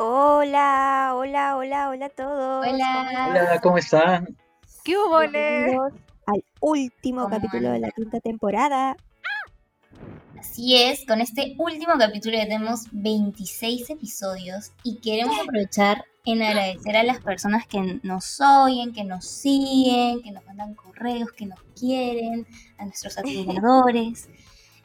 Hola, hola, hola, hola a todos. Hola. Hola, ¿cómo están? ¿Qué hubo, al último ¿Cómo capítulo de la quinta temporada. Así es, con este último capítulo ya tenemos 26 episodios y queremos aprovechar en agradecer a las personas que nos oyen, que nos siguen, que nos mandan correos, que nos quieren, a nuestros admiradores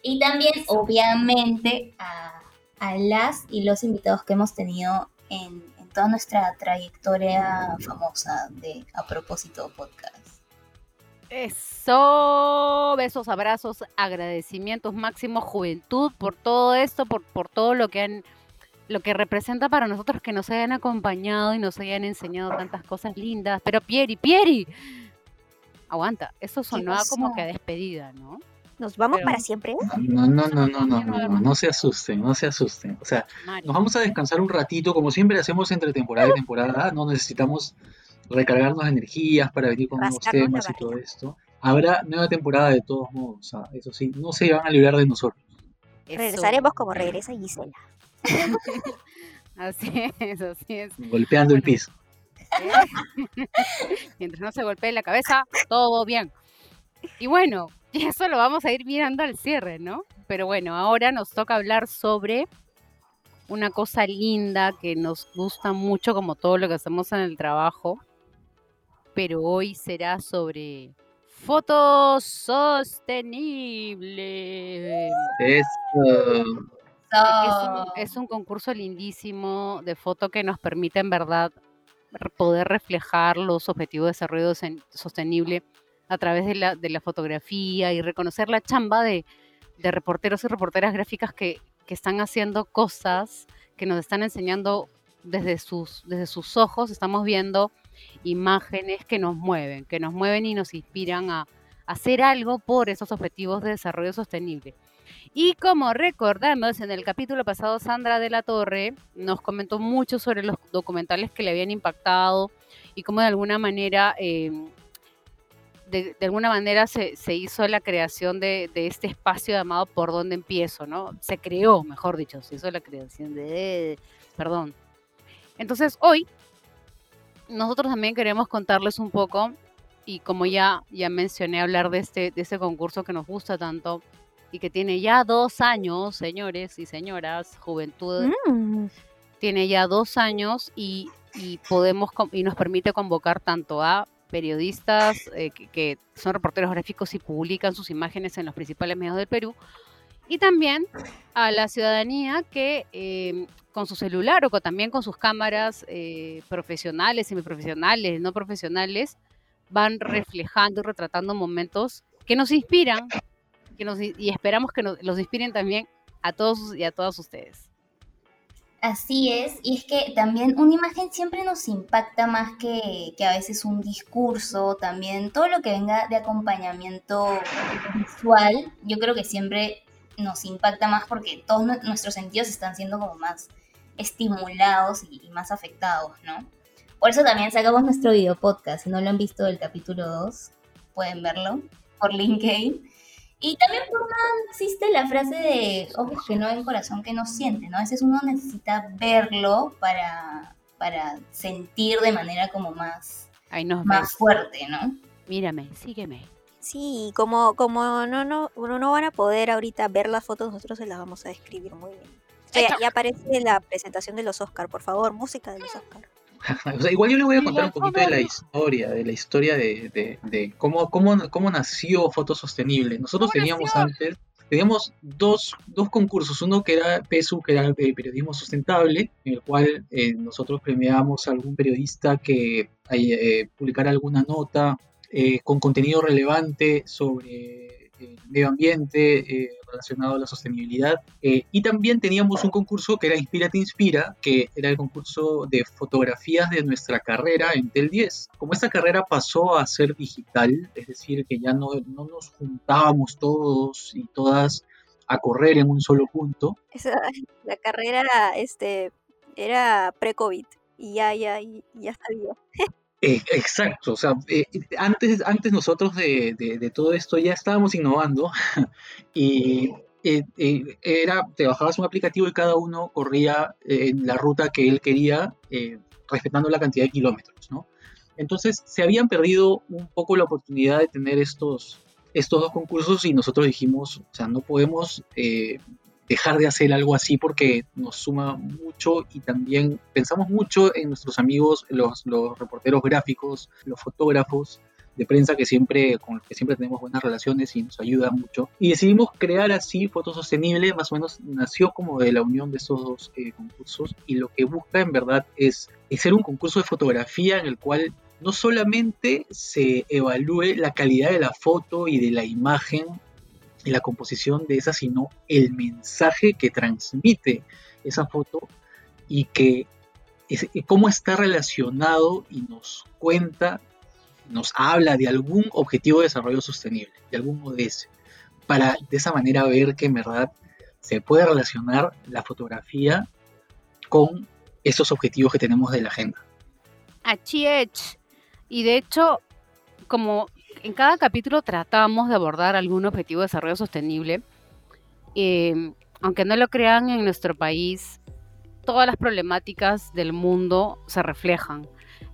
y también, obviamente, a, a las y los invitados que hemos tenido en, en toda nuestra trayectoria famosa de A Propósito Podcast. Eso, besos, abrazos, agradecimientos máximos, juventud por todo esto, por, por todo lo que han, lo que representa para nosotros que nos hayan acompañado y nos hayan enseñado tantas cosas lindas. Pero Pieri, Pieri, aguanta, eso sonaba como que a despedida, ¿no? ¿Nos vamos Pero- para siempre? No, no, no, no, no, no, no, no se asusten, no se asusten. O sea, nos vamos a descansar un ratito, como siempre hacemos entre temporada y temporada. No necesitamos recargarnos de energías para venir con nuevos temas y todo esto. Habrá nueva temporada de todos modos, o sea, eso sí, no se van a librar de nosotros. Eso. Regresaremos como regresa Gisela. Así es, así es. Golpeando el piso. Mientras no se golpee la cabeza, todo bien. Y bueno, y eso lo vamos a ir mirando al cierre, ¿no? Pero bueno, ahora nos toca hablar sobre una cosa linda que nos gusta mucho, como todo lo que hacemos en el trabajo. Pero hoy será sobre fotos sostenibles. Eso. Es un, es un concurso lindísimo de foto que nos permite en verdad poder reflejar los objetivos de desarrollo sostenible a través de la, de la fotografía y reconocer la chamba de, de reporteros y reporteras gráficas que, que están haciendo cosas que nos están enseñando desde sus, desde sus ojos, estamos viendo imágenes que nos mueven, que nos mueven y nos inspiran a, a hacer algo por esos objetivos de desarrollo sostenible. Y como recordamos, en el capítulo pasado Sandra de la Torre nos comentó mucho sobre los documentales que le habían impactado y cómo de alguna manera, eh, de, de alguna manera se, se hizo la creación de, de este espacio llamado Por dónde empiezo, ¿no? Se creó, mejor dicho, se hizo la creación de... Perdón. Entonces hoy nosotros también queremos contarles un poco y como ya, ya mencioné, hablar de este, de este concurso que nos gusta tanto y que tiene ya dos años, señores y señoras, juventud, Mm, tiene ya dos años y, y podemos y nos permite convocar tanto a periodistas eh, que, son reporteros gráficos y publican sus imágenes en los principales medios del Perú y también a la ciudadanía que eh, con su celular o también con sus cámaras eh, profesionales, semiprofesionales, no profesionales, van reflejando y retratando momentos que nos inspiran que nos, y esperamos que nos, los inspiren también a todos y a todas ustedes. Así es, y es que también una imagen siempre nos impacta más que, que a veces un discurso, también todo lo que venga de acompañamiento visual, yo creo que siempre nos impacta más porque todos nu- nuestros sentidos están siendo como más estimulados y, y más afectados, ¿no? Por eso también sacamos nuestro video podcast, si no lo han visto del capítulo 2, pueden verlo por LinkedIn. Y también por no existe la frase de ojos que no ven, corazón que no siente, ¿no? A veces uno necesita verlo para, para sentir de manera como más, nos más ves. fuerte, ¿no? Mírame, sígueme. Sí, como, como no, no, no, no van a poder ahorita ver las fotos, nosotros se las vamos a describir muy bien. O sea, Hecho. ya aparece la presentación de los Oscar, por favor, música de los Oscar. O sea, igual yo le voy a contar un poquito de la historia, de la historia de, de- de cómo, cómo, cómo nació Foto Sostenible. Nosotros ¿Cómo teníamos nació? antes, teníamos dos, dos concursos, uno que era PESU, que era el periodismo sustentable, en el cual eh, nosotros premiábamos a algún periodista que eh, publicara alguna nota eh, con contenido relevante sobre el medio ambiente eh, relacionado a la sostenibilidad. Eh, y también teníamos un concurso que era Inspira Te Inspira, que era el concurso de fotografías de nuestra carrera en TEL 10. Como esta carrera pasó a ser digital, es decir, que ya no, no nos juntábamos todos y todas a correr en un solo punto, Esa, la carrera este, era pre-COVID y ya, ya, y- ya está viva. Eh, exacto, o sea, eh, antes, antes nosotros de, de- todo esto ya estábamos innovando y eh, era, te bajabas un aplicativo y cada uno corría la ruta que él quería, respetando la cantidad de kilómetros, ¿no? Entonces se habían perdido un poco la oportunidad de tener estos, estos dos concursos y nosotros dijimos, o sea, no podemos dejar de hacer algo así porque nos suma mucho y también pensamos mucho en nuestros amigos, los, reporteros gráficos, los fotógrafos, de prensa que siempre, con los que siempre tenemos buenas relaciones y nos ayuda mucho. Y decidimos crear así Foto Sostenible, más o menos nació como de la unión de estos dos eh, concursos y lo que busca en verdad es, es ser un concurso de fotografía en el cual no solamente se evalúe la calidad de la foto y de la imagen la composición de esa, sino el mensaje que transmite esa foto y que cómo está relacionado y nos cuenta nos habla de algún objetivo de desarrollo sostenible, de algún ODS, para de esa manera ver que en verdad se puede relacionar la fotografía con esos objetivos que tenemos de la agenda. Achiech. Y de hecho, como en cada capítulo tratamos de abordar algún objetivo de desarrollo sostenible, eh, aunque no lo crean en nuestro país, todas las problemáticas del mundo se reflejan.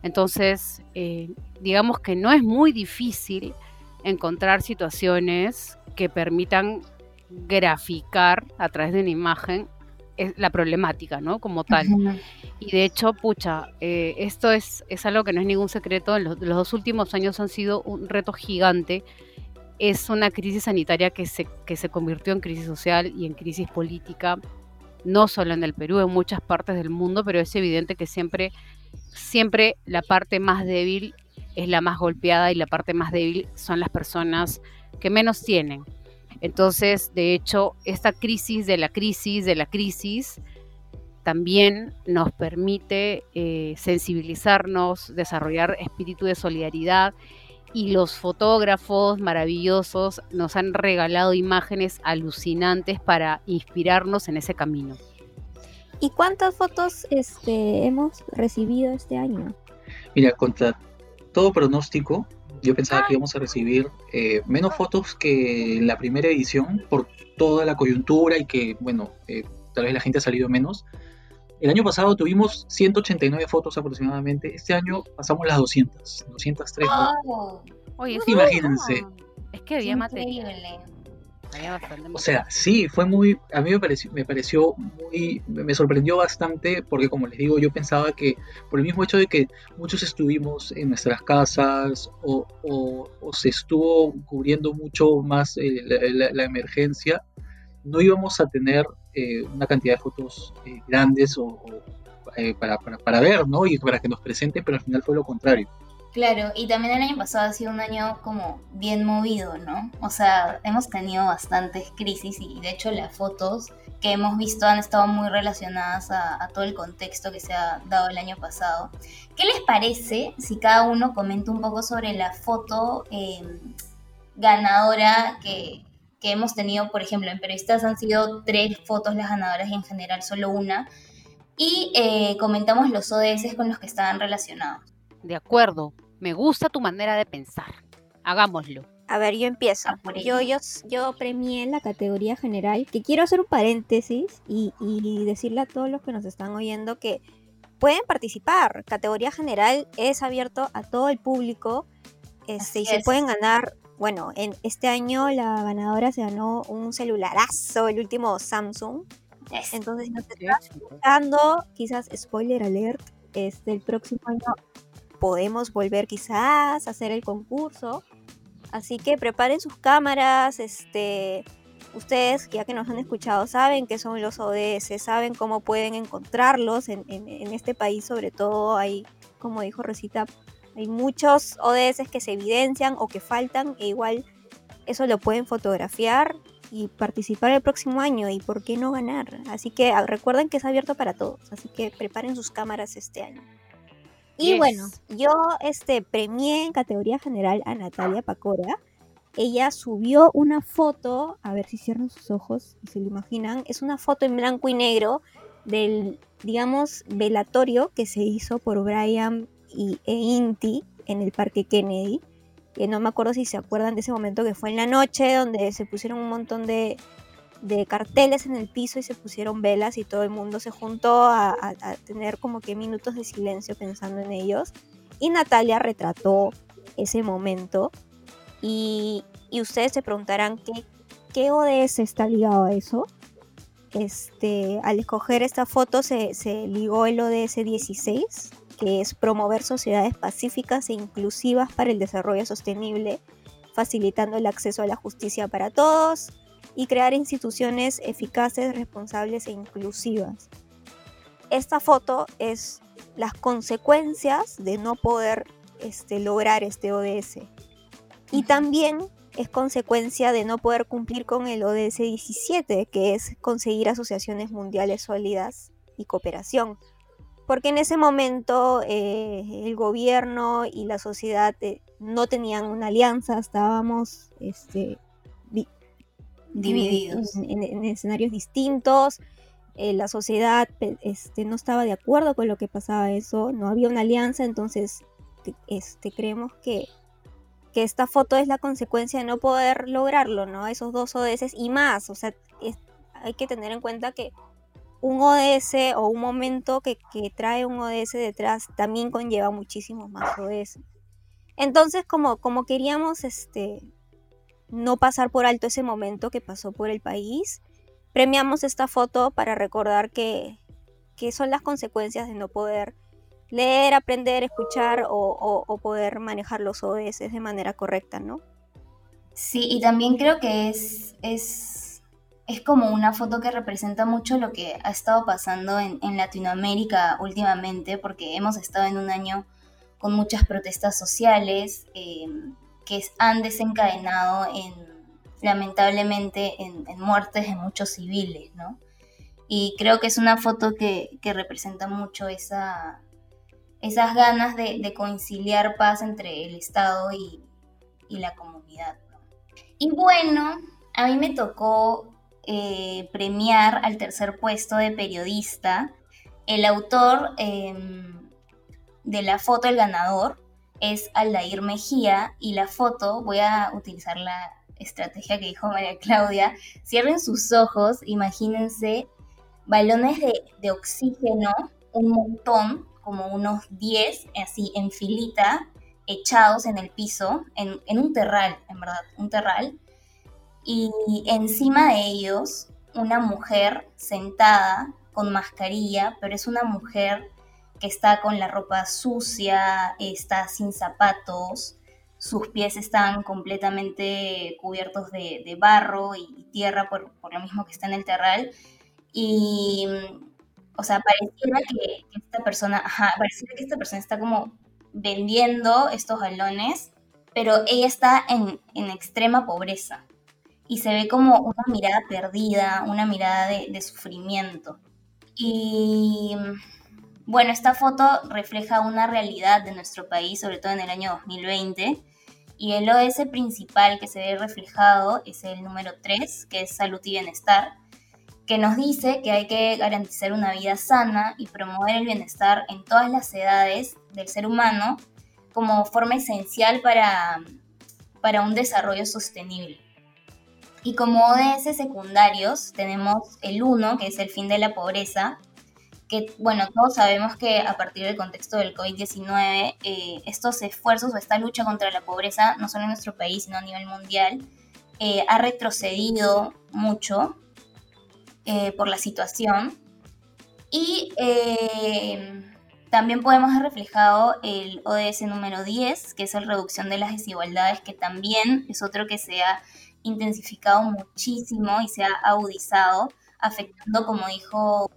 Entonces, eh, digamos que no es muy difícil encontrar situaciones que permitan graficar a través de una imagen eh, la problemática, ¿no? Como tal. Y de hecho, pucha, eh, esto es, es algo que no es ningún secreto. los, los, dos últimos años han sido un reto gigante. Es una crisis sanitaria que se, que se convirtió en crisis social y en crisis política, no solo en el Perú, en muchas partes del mundo, pero es evidente que siempre siempre la parte más débil es la más golpeada y la parte más débil son las personas que menos tienen. Entonces, de hecho, esta crisis de la crisis de la crisis también nos permite eh, sensibilizarnos, desarrollar espíritu de solidaridad y los fotógrafos maravillosos nos han regalado imágenes alucinantes para inspirarnos en ese camino. ¿Y cuántas fotos este, hemos recibido este año? Mira, contra todo pronóstico, yo pensaba que íbamos a recibir eh, menos fotos que en la primera edición por toda la coyuntura y que, bueno, eh, tal vez la gente ha salido menos. El año pasado tuvimos 189 fotos aproximadamente. Este año pasamos las 200, 203 fotos. Oye, Imagínense. Es que había material. O sea, sí, fue muy, a mí me pareció, me pareció muy, me sorprendió bastante porque como les digo, yo pensaba que por el mismo hecho de que muchos estuvimos en nuestras casas o, se estuvo cubriendo mucho más eh, la, emergencia, no íbamos a tener eh, una cantidad de fotos eh, grandes o, para, para, para ver, ¿no? Y para que nos presenten, pero al final fue lo contrario. Claro, y también el año pasado ha sido un año como bien movido, ¿no? O sea, hemos tenido bastantes crisis y de hecho las fotos que hemos visto han estado muy relacionadas a, todo el contexto que se ha dado el año pasado. ¿Qué les parece si cada uno comenta un poco sobre la foto em, ganadora que, hemos tenido, por ejemplo, en periodistas han sido tres fotos las ganadoras y en general solo una, y eh, comentamos los ODS con los que estaban relacionados. De acuerdo, me gusta tu manera de pensar. Hagámoslo. A ver, yo empiezo. Ah, yo, yo, yo premié en la categoría general, que quiero hacer un paréntesis y, decirle a todos los que nos están oyendo que pueden participar. Categoría general es abierto a todo el público este, y se pueden ganar. Bueno, en este año la ganadora se ganó un celularazo, el último Samsung. Entonces, si nos estás escuchando, quizás spoiler alert, este, el próximo año podemos volver quizás a hacer el concurso. Así que preparen sus cámaras, este, ustedes ya que nos han escuchado saben qué son los ODS, saben cómo pueden encontrarlos en, este país sobre todo hay, como dijo Rosita, hay muchos ODS que se evidencian o que faltan e igual eso lo pueden fotografiar y participar el próximo año y por qué no ganar. Así que ah, recuerden que es abierto para todos, así que preparen sus cámaras este año. Y bueno, yo este, premié en categoría general a Natalia Pacora. Ella subió una foto, a ver si cierran sus ojos y se lo imaginan, es una foto en blanco y negro del, digamos, velatorio que se hizo por Brian y, e Inti en el Parque Kennedy. Que no me acuerdo si se acuerdan de ese momento que fue en la noche, donde se pusieron un montón de, de carteles en el piso y se pusieron velas y todo el mundo se juntó a, tener como que minutos de silencio pensando en ellos. Y Natalia retrató ese momento. Y, ustedes se preguntarán qué, qué ODS está ligado a eso. Este, al escoger esta foto se, se ligó el ODS 16, que es promover sociedades pacíficas e inclusivas para el desarrollo sostenible, facilitando el acceso a la justicia para todos, y crear instituciones eficaces, responsables e inclusivas. Esta foto es las consecuencias de no poder este, lograr este ODS. Y también es consecuencia de no poder cumplir con el ODS 17, que es conseguir asociaciones mundiales sólidas y cooperación. Porque en ese momento eh, el gobierno y la sociedad eh, no tenían una alianza, estábamos este, divididos en, escenarios distintos. Eh, la sociedad este, no estaba de acuerdo con lo que pasaba eso, no había una alianza, entonces este, creemos que, que esta foto es la consecuencia de no poder lograrlo, ¿no? Esos dos ODS y más, o sea, hay que tener en cuenta que un ODS o un momento que, que, trae un ODS detrás también conlleva muchísimos más ODS. Entonces, como, como queríamos este, no pasar por alto ese momento que pasó por el país. Premiamos esta foto para recordar que, son las consecuencias de no poder leer, aprender, escuchar o, poder manejar los ODS de manera correcta, ¿no? Sí, y también creo que es, es, es como una foto que representa mucho lo que ha estado pasando en, Latinoamérica últimamente, porque hemos estado en un año con muchas protestas sociales. Eh, que han desencadenado en, lamentablemente, en, muertes de muchos civiles, ¿no? Y creo que es una foto que, representa mucho esa, esas ganas de, conciliar paz entre el Estado y, la comunidad. Y bueno, a mí me tocó eh, premiar al tercer puesto de periodista el autor em, de la foto El Ganador, es Aldair Mejía y la foto, voy a utilizar la estrategia que dijo María Claudia, cierren sus ojos, imagínense balones de, oxígeno, un montón, como unos 10, así en filita, echados en el piso, en, en un terral, en verdad, un terral, y encima de ellos una mujer sentada con mascarilla, pero es una mujer que está con la ropa sucia, está sin zapatos, sus pies están completamente cubiertos de, barro y tierra por, lo mismo que está en el terral. Y, o sea, pareciera que esta persona, ajá, pareciera que esta persona está como vendiendo estos galones, pero ella está en, extrema pobreza y se ve como una mirada perdida, una mirada de, de sufrimiento. Y bueno, esta foto refleja una realidad de nuestro país, sobre todo en el año 2020, y el ODS principal que se ve reflejado es el número 3, que es salud y bienestar, que nos dice que hay que garantizar una vida sana y promover el bienestar en todas las edades del ser humano como forma esencial para, para un desarrollo sostenible. Y como ODS secundarios tenemos el 1, que es el fin de la pobreza, que, bueno, todos sabemos que a partir del contexto del COVID-19, eh, estos esfuerzos o esta lucha contra la pobreza, no solo en nuestro país, sino a nivel mundial, eh, ha retrocedido mucho eh, por la situación. Y también podemos ver reflejado el ODS número 10, que es la reducción de las desigualdades, que también es otro que se ha intensificado muchísimo y se ha agudizado, afectando, como dijo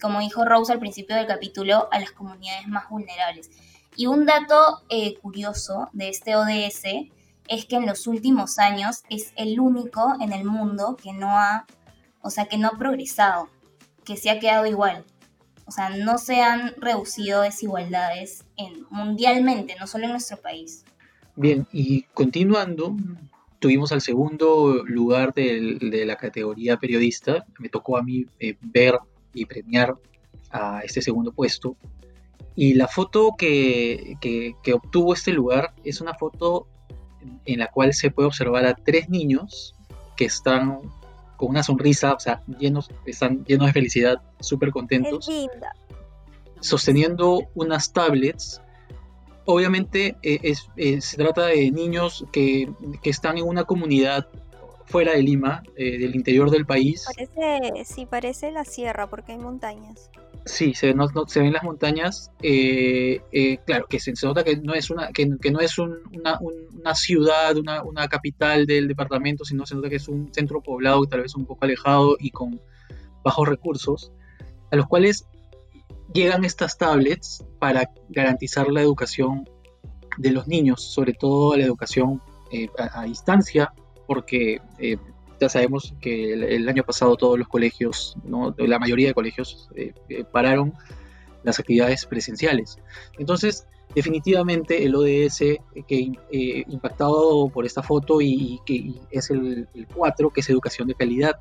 como dijo Rose al principio del capítulo, a las comunidades más vulnerables. Y un dato eh, curioso de este ODS es que en los últimos años es el único en el mundo que no ha, o sea, que no ha progresado, que se ha quedado igual. O sea, no se han reducido desigualdades en, mundialmente, no solo en nuestro país. Bien, y continuando, tuvimos al segundo lugar de la categoría periodista. Me tocó a mí eh, ver y premiar a este segundo puesto. Y la foto que, obtuvo este lugar es una foto en la cual se puede observar a tres niños que están con una sonrisa, o sea, llenos, están llenos de felicidad, súper contentos, sosteniendo unas tablets. Obviamente eh, eh, se trata de niños que, que, están en una comunidad fuera de Lima, eh, del interior del país. Parece, sí, parece la sierra porque hay montañas. Sí, se, se ven las montañas. Eh, eh, claro, que se, nota que no es una, que, no es una, una, ciudad, una, una, capital del departamento, sino se nota que es un centro poblado tal vez un poco alejado y con bajos recursos, a los cuales llegan estas tablets para garantizar la educación de los niños, sobre todo la educación a, a, distancia, porque ya sabemos que el, año pasado todos los colegios, ¿no? la mayoría de colegios eh, eh, pararon las actividades presenciales. Entonces, definitivamente el ODS eh, que impactado por esta foto y, que es el, 4, que es educación de calidad.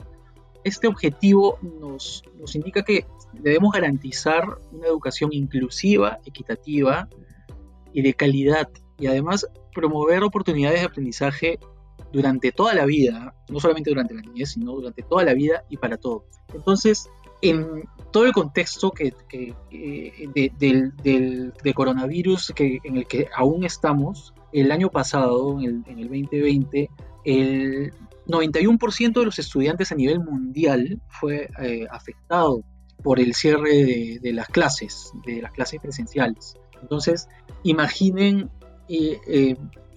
Este objetivo nos, nos indica que debemos garantizar una educación inclusiva, equitativa y de calidad y además promover oportunidades de aprendizaje durante toda la vida, no solamente durante la niñez, sino durante toda la vida y para todos. Entonces, en todo el contexto que, del, coronavirus que, en el que aún estamos, el año pasado, en el, 2020, el 91% de los estudiantes a nivel mundial fue eh, afectado por el cierre de, las clases, de las clases presenciales. Entonces, imaginen eh, eh,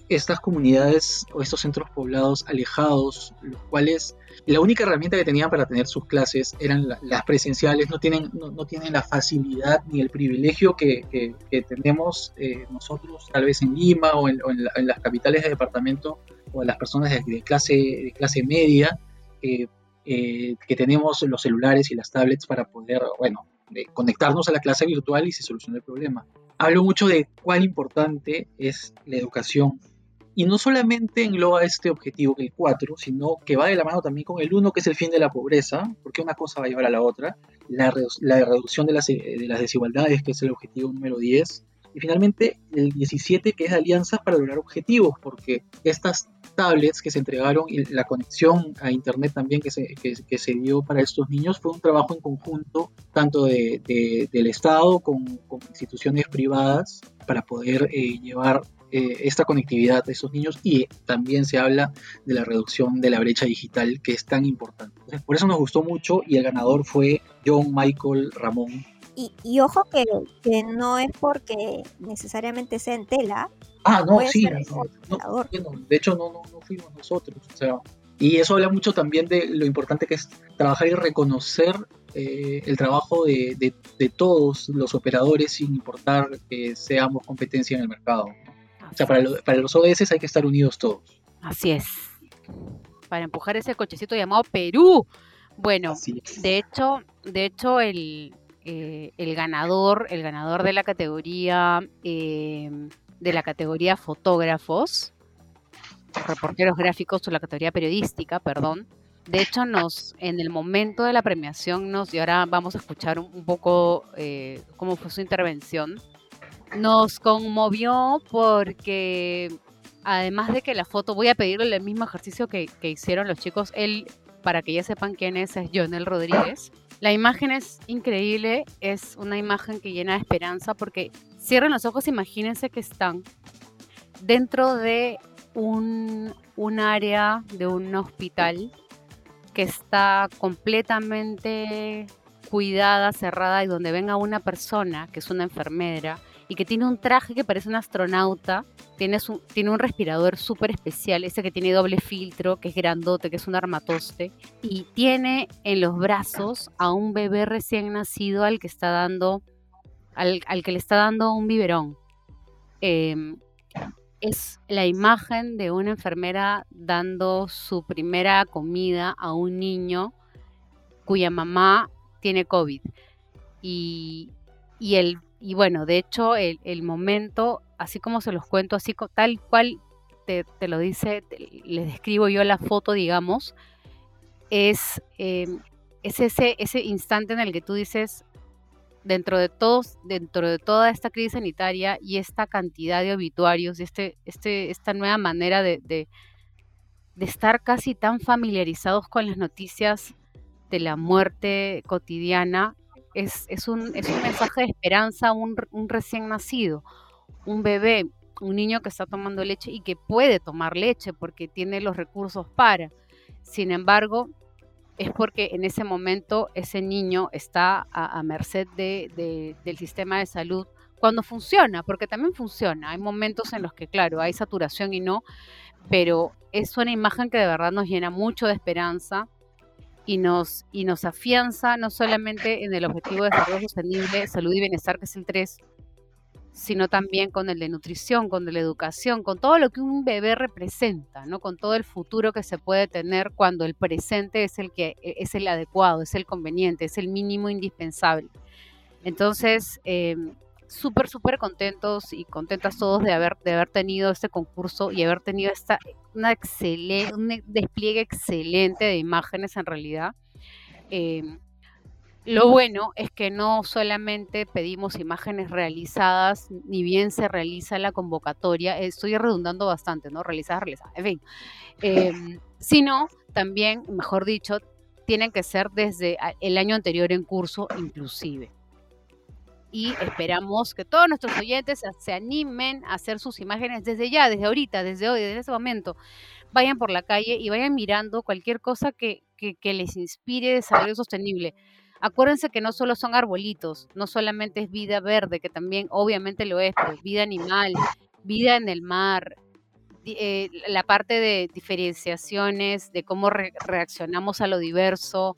estas comunidades o estos centros poblados alejados, los cuales la única herramienta que tenían para tener sus clases eran las presenciales, no tienen, no, tienen la facilidad ni el privilegio que, tenemos eh, nosotros tal vez en Lima o en, las capitales de departamento o las personas de, clase, de clase media, eh, que tenemos los celulares y las tablets para poder, bueno, eh, conectarnos a la clase virtual y se soluciona el problema. Hablo mucho de cuán importante es la educación y no solamente engloba este objetivo, el 4, sino que va de la mano también con el 1, que es el fin de la pobreza, porque una cosa va a llevar a la otra, la, reducción de las, de las desigualdades, que es el objetivo número 10, y finalmente el 17, que es alianzas para lograr objetivos, porque estas tablets que se entregaron y la conexión a Internet también que se, que, se dio para estos niños fue un trabajo en conjunto, tanto de, del Estado con, con, instituciones privadas, para poder eh, llevar eh, esta conectividad de esos niños y también se habla de la reducción de la brecha digital que es tan importante. por eso nos gustó mucho y el ganador fue John Michael Ramón. Y, ojo que, que, no es porque necesariamente sea en tela. Ah, no, sí. de hecho, no, no, no fuimos nosotros. O sea, y eso habla mucho también de lo importante que es trabajar y reconocer eh, el trabajo de, de, de, todos los operadores sin importar que seamos competencia en el mercado. O sea, para, los ODS hay que estar unidos todos. Así es. Para empujar ese cochecito llamado Perú. Bueno, de hecho, de hecho el, eh, el ganador, el ganador de la categoría eh, de la categoría fotógrafos, reporteros gráficos o la categoría periodística, perdón. De hecho, nos, en el momento de la premiación, nos, y ahora vamos a escuchar un, poco eh, cómo fue su intervención, nos conmovió porque además de que la foto, voy a pedirle el mismo ejercicio que, hicieron los chicos, él, para que ya sepan quién es, es Jonel Rodríguez. La imagen es increíble, es una imagen que llena de esperanza porque cierren los ojos, imagínense que están dentro de un, un área de un hospital que está completamente cuidada, cerrada y donde venga una persona que es una enfermera y que tiene un traje que parece un astronauta, tiene, su, tiene un respirador súper especial, ese que tiene doble filtro, que es grandote, que es un armatoste, y tiene en los brazos a un bebé recién nacido al que está dando, al, que le está dando un biberón. Em, es la imagen de una enfermera dando su primera comida a un niño cuya mamá tiene COVID. Y, y el y bueno, de hecho, el, momento, así como se los cuento, así tal cual te, lo dice, les describo yo la foto, digamos, es, em, es ese, ese instante en el que tú dices, dentro de todos, dentro de toda esta crisis sanitaria y esta cantidad de obituarios, este, este, esta nueva manera de, de estar casi tan familiarizados con las noticias de la muerte cotidiana, es, un, mensaje de esperanza a un, un recién nacido, un bebé, un niño que está tomando leche y que puede tomar leche porque tiene los recursos para. Sin embargo, es porque en ese momento ese niño está a, merced de, del sistema de salud cuando funciona, porque también funciona. Hay momentos en los que, claro, hay saturación y no, pero es una imagen que de verdad nos llena mucho de esperanza y nos, y nos afianza no solamente en el objetivo de desarrollo sostenible, salud y bienestar, que es el 3, sino también con el de nutrición, con el de educación, con todo lo que un bebé representa, ¿no? Con todo el futuro que se puede tener cuando el presente es el que e, es el adecuado, es el conveniente, es el mínimo indispensable. Entonces, eh, súper, súper contentos y contentas todos de haber, de haber tenido este concurso y haber tenido esta, excelente, un despliegue excelente de imágenes en realidad. Eh, lo bueno es que no solamente pedimos imágenes realizadas, ni bien se realiza la convocatoria, estoy redundando bastante, ¿no? Realizadas, realizadas, en fin, em, sino también, mejor dicho, tienen que ser desde el año anterior en curso inclusive. Y esperamos que todos nuestros oyentes se animen a hacer sus imágenes desde ya, desde ahorita, desde hoy, desde ese momento. Vayan por la calle y vayan mirando cualquier cosa que, les inspire desarrollo sostenible Acuérdense que no solo son arbolitos, no solamente es vida verde, que también obviamente lo es, pues, vida animal, vida en el mar, eh, la parte de diferenciaciones, de cómo reaccionamos a lo diverso,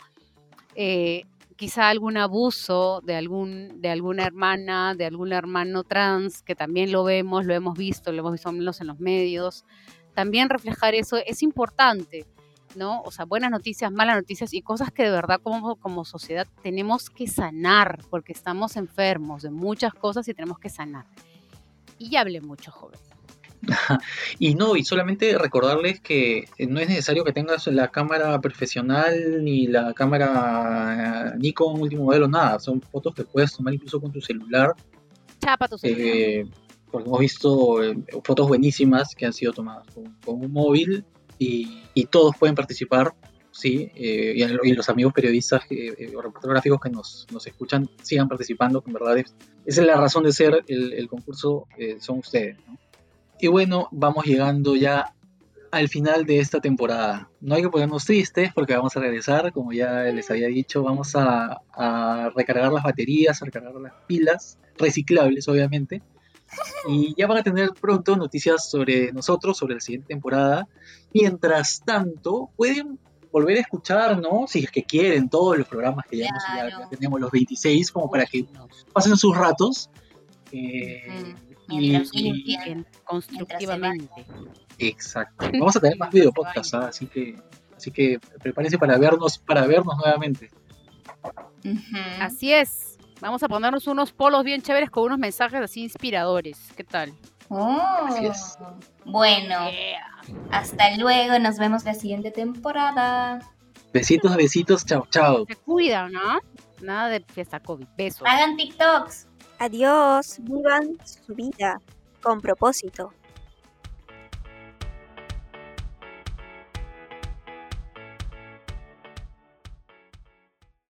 eh, quizá algún abuso de, algún, de alguna hermana, de algún hermano trans, que también lo vemos, lo hemos visto, lo hemos visto en los medios. También reflejar eso es importante ¿no? O sea, buenas noticias, malas noticias y cosas que de verdad como, como sociedad tenemos que sanar, porque estamos enfermos de muchas cosas y tenemos que sanar. Y ya hablé mucho, joven. y no, y solamente recordarles que no es necesario que tengas la cámara profesional ni la cámara Nikon último modelo, nada. Son fotos que puedes tomar incluso con tu celular. Chapa tu celular. Eh, porque hemos visto eh, fotos buenísimas que han sido tomadas con un móvil y, todos pueden participar, sí, eh, y, los amigos periodistas eh, eh, o reporteros gráficos que nos, nos, escuchan sigan participando, que en verdad es, esa es la razón de ser el, concurso, son ustedes. Y bueno, vamos llegando ya al final de esta temporada. No hay que ponernos tristes porque vamos a regresar, como ya les había dicho, vamos a, a recargar las baterías, a recargar las pilas, reciclables obviamente. Y ya van a tener pronto noticias sobre nosotros, sobre la siguiente temporada. Mientras tanto, pueden volver a escuchar, ¿no? Si es que quieren, todos los programas que ya, hemos, tenemos, los 26, como para que pasen sus ratos. Eh, y, constructivamente. Exacto. Vamos a tener más video podcast, ¿ah? así que así que prepárense para vernos para vernos nuevamente. Así es. Vamos a ponernos unos polos bien chéveres con unos mensajes así inspiradores. ¿Qué tal? Oh, bueno, hasta luego. Nos vemos la siguiente temporada. Besitos, besitos. Chao, chao. Se cuidan, ¿no? Nada de fiesta COVID. Besos. Hagan TikToks. Adiós. Vivan su vida con propósito.